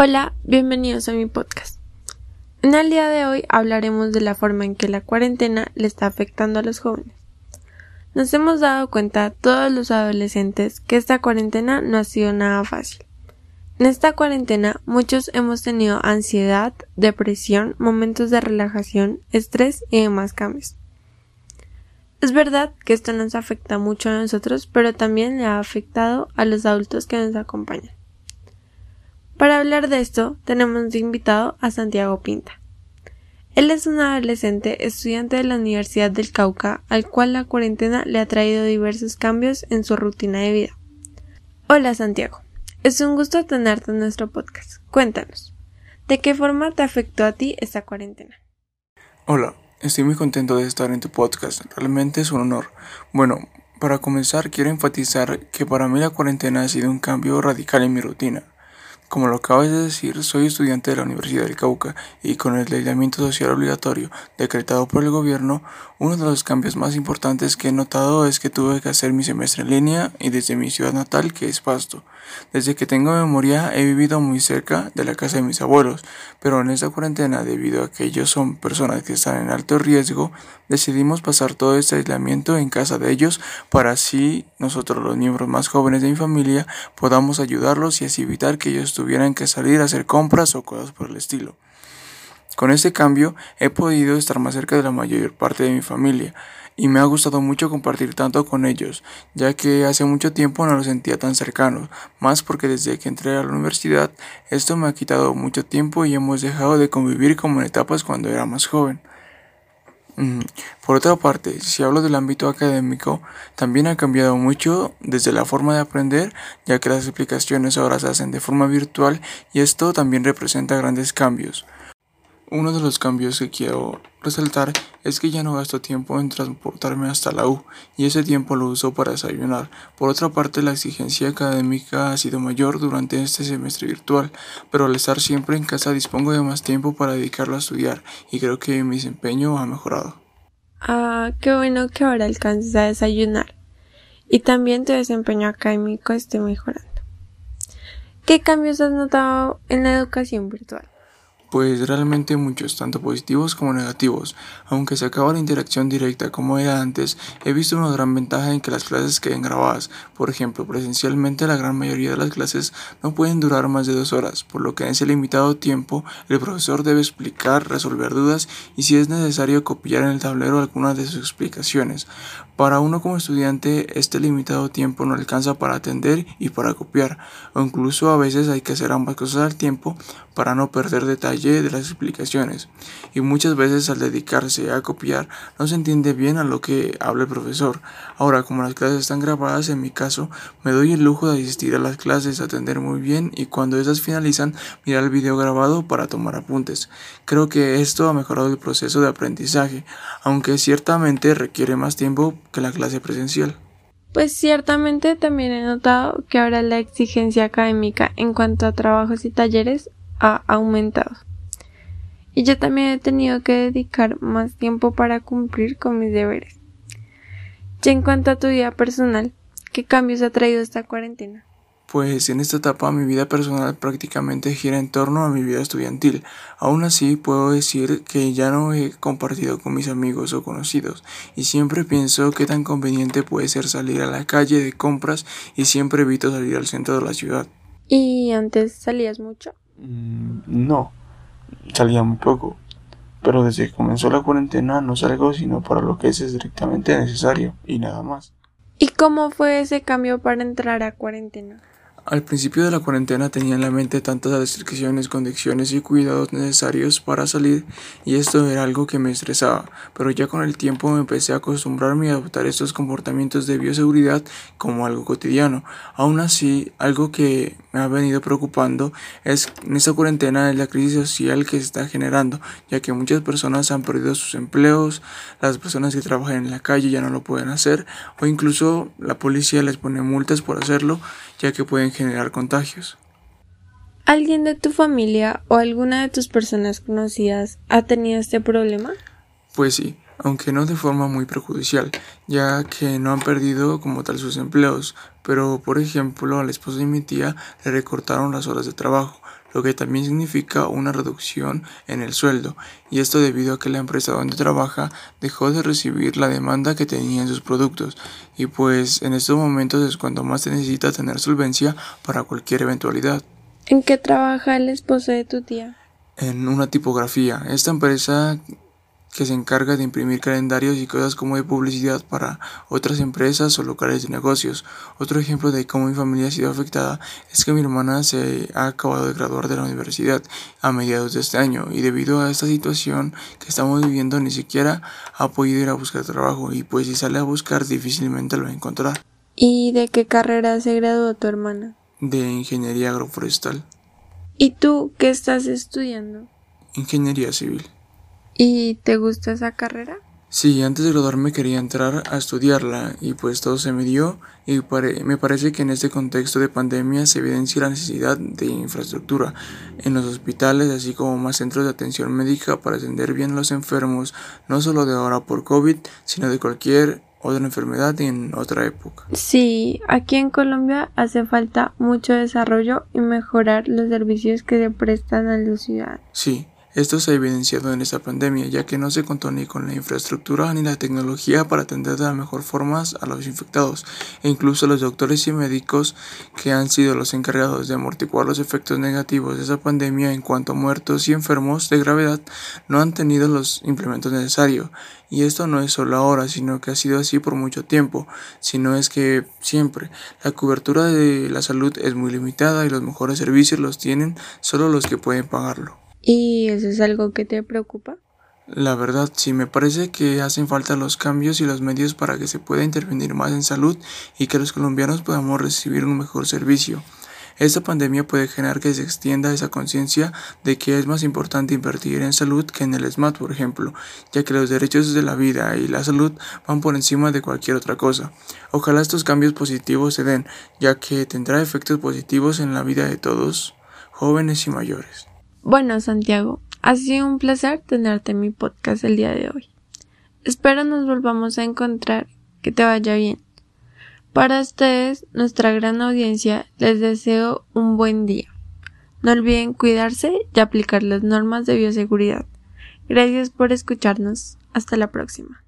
Hola, bienvenidos a mi podcast. En el día de hoy hablaremos de la forma en que la cuarentena le está afectando a los jóvenes. Nos hemos dado cuenta todos los adolescentes que esta cuarentena no ha sido nada fácil. En esta cuarentena muchos hemos tenido ansiedad, depresión, momentos de relajación, estrés y demás cambios. Es verdad que esto nos afecta mucho a nosotros, pero también le ha afectado a los adultos que nos acompañan. Para hablar de esto, tenemos invitado a Santiago Pinta. Él es un adolescente estudiante de la Universidad del Cauca, al cual la cuarentena le ha traído diversos cambios en su rutina de vida. Hola Santiago, es un gusto tenerte en nuestro podcast. Cuéntanos, ¿de qué forma te afectó a ti esta cuarentena? Hola, estoy muy contento de estar en tu podcast, realmente es un honor. Bueno, para comenzar quiero enfatizar que para mí la cuarentena ha sido un cambio radical en mi rutina. Como lo acabas de decir, soy estudiante de la Universidad del Cauca y con el aislamiento social obligatorio decretado por el gobierno, uno de los cambios más importantes que he notado es que tuve que hacer mi semestre en línea y desde mi ciudad natal, que es Pasto. Desde que tengo memoria he vivido muy cerca de la casa de mis abuelos, pero en esta cuarentena, debido a que ellos son personas que están en alto riesgo, decidimos pasar todo este aislamiento en casa de ellos para así nosotros los miembros más jóvenes de mi familia podamos ayudarlos y así evitar que ellos tuvieran que salir a hacer compras o cosas por el estilo. Con este cambio he podido estar más cerca de la mayor parte de mi familia y me ha gustado mucho compartir tanto con ellos, ya que hace mucho tiempo no los sentía tan cercanos, más porque desde que entré a la universidad esto me ha quitado mucho tiempo y hemos dejado de convivir como en etapas cuando era más joven. Por otra parte, si hablo del ámbito académico, también ha cambiado mucho desde la forma de aprender, ya que las explicaciones ahora se hacen de forma virtual y esto también representa grandes cambios. Uno de los cambios que quiero resaltar es que ya no gasto tiempo en transportarme hasta la U y ese tiempo lo uso para desayunar. Por otra parte, la exigencia académica ha sido mayor durante este semestre virtual, pero al estar siempre en casa dispongo de más tiempo para dedicarlo a estudiar y creo que mi desempeño ha mejorado. Ah, qué bueno que ahora alcances a desayunar y también tu desempeño académico esté mejorando. ¿Qué cambios has notado en la educación virtual? Pues realmente muchos, tanto positivos como negativos. Aunque se acaba la interacción directa como era antes, he visto una gran ventaja en que las clases queden grabadas. Por ejemplo, presencialmente la gran mayoría de las clases no pueden durar más de dos horas, por lo que en ese limitado tiempo el profesor debe explicar, resolver dudas y si es necesario copiar en el tablero algunas de sus explicaciones. Para uno como estudiante, este limitado tiempo no alcanza para atender y para copiar, o incluso a veces hay que hacer ambas cosas al tiempo para no perder de las explicaciones. Y muchas veces al dedicarse a copiar no se entiende bien a lo que habla el profesor. Ahora, como las clases están grabadas, en mi caso, me doy el lujo de asistir a las clases, atender muy bien y cuando esas finalizan, mirar el video grabado para tomar apuntes. Creo que esto ha mejorado el proceso de aprendizaje, aunque ciertamente requiere más tiempo que la clase presencial. Pues ciertamente también he notado que ahora la exigencia académica en cuanto a trabajos y talleres ha aumentado. Y yo también he tenido que dedicar más tiempo para cumplir con mis deberes. Y en cuanto a tu vida personal, ¿qué cambios ha traído esta cuarentena? Pues en esta etapa mi vida personal prácticamente gira en torno a mi vida estudiantil. Aún así puedo decir que ya no he compartido con mis amigos o conocidos y siempre pienso que tan conveniente puede ser salir a la calle de compras y siempre evito salir al centro de la ciudad. ¿Y antes salías mucho? Mm, no, salía muy poco. Pero desde que comenzó la cuarentena no salgo sino para lo que es estrictamente necesario y nada más. ¿Y cómo fue ese cambio para entrar a cuarentena? Al principio de la cuarentena tenía en la mente tantas restricciones, condiciones y cuidados necesarios para salir y esto era algo que me estresaba, pero ya con el tiempo me empecé a acostumbrarme y a adoptar estos comportamientos de bioseguridad como algo cotidiano. Aún así, algo que me ha venido preocupando es en esta cuarentena es la crisis social que se está generando, ya que muchas personas han perdido sus empleos, las personas que trabajan en la calle ya no lo pueden hacer o incluso la policía les pone multas por hacerlo, ya que pueden generar contagios. ¿Alguien de tu familia o alguna de tus personas conocidas ha tenido este problema? Pues sí, aunque no de forma muy perjudicial, ya que no han perdido como tal sus empleos, pero por ejemplo a la esposa de mi tía le recortaron las horas de trabajo, lo que también significa una reducción en el sueldo, y esto debido a que la empresa donde trabaja dejó de recibir la demanda que tenía en sus productos, y pues en estos momentos es cuando más se necesita tener solvencia para cualquier eventualidad. ¿En qué trabaja el esposo de tu tía? En una tipografía. Esta empresa que se encarga de imprimir calendarios y cosas como de publicidad para otras empresas o locales de negocios. Otro ejemplo de cómo mi familia ha sido afectada es que mi hermana se ha acabado de graduar de la universidad a mediados de este año y debido a esta situación que estamos viviendo ni siquiera ha podido ir a buscar trabajo y pues si sale a buscar difícilmente lo va a encontrar. ¿Y de qué carrera se graduó tu hermana? De ingeniería agroforestal. ¿Y tú qué estás estudiando? Ingeniería civil. ¿Y te gusta esa carrera? Sí, antes de graduarme quería entrar a estudiarla y pues todo se me dio y me parece que en este contexto de pandemia se evidencia la necesidad de infraestructura en los hospitales así como más centros de atención médica para atender bien a los enfermos no solo de ahora por COVID sino de cualquier otra enfermedad en otra época. Sí, aquí en Colombia hace falta mucho desarrollo y mejorar los servicios que se prestan a los ciudadanos. Sí, esto se ha evidenciado en esta pandemia, ya que no se contó ni con la infraestructura ni la tecnología para atender de la mejor forma a los infectados, e incluso los doctores y médicos que han sido los encargados de amortiguar los efectos negativos de esa pandemia en cuanto a muertos y enfermos de gravedad no han tenido los implementos necesarios. Y esto no es solo ahora, sino que ha sido así por mucho tiempo, sino es que siempre la cobertura de la salud es muy limitada y los mejores servicios los tienen solo los que pueden pagarlo. ¿Y eso es algo que te preocupa? La verdad, sí, me parece que hacen falta los cambios y los medios para que se pueda intervenir más en salud y que los colombianos podamos recibir un mejor servicio. Esta pandemia puede generar que se extienda esa conciencia de que es más importante invertir en salud que en el SMAT, por ejemplo, ya que los derechos de la vida y la salud van por encima de cualquier otra cosa. Ojalá estos cambios positivos se den, ya que tendrá efectos positivos en la vida de todos, jóvenes y mayores. Bueno, Santiago, ha sido un placer tenerte en mi podcast el día de hoy. Espero nos volvamos a encontrar, que te vaya bien. Para ustedes, nuestra gran audiencia, les deseo un buen día. No olviden cuidarse y aplicar las normas de bioseguridad. Gracias por escucharnos. Hasta la próxima.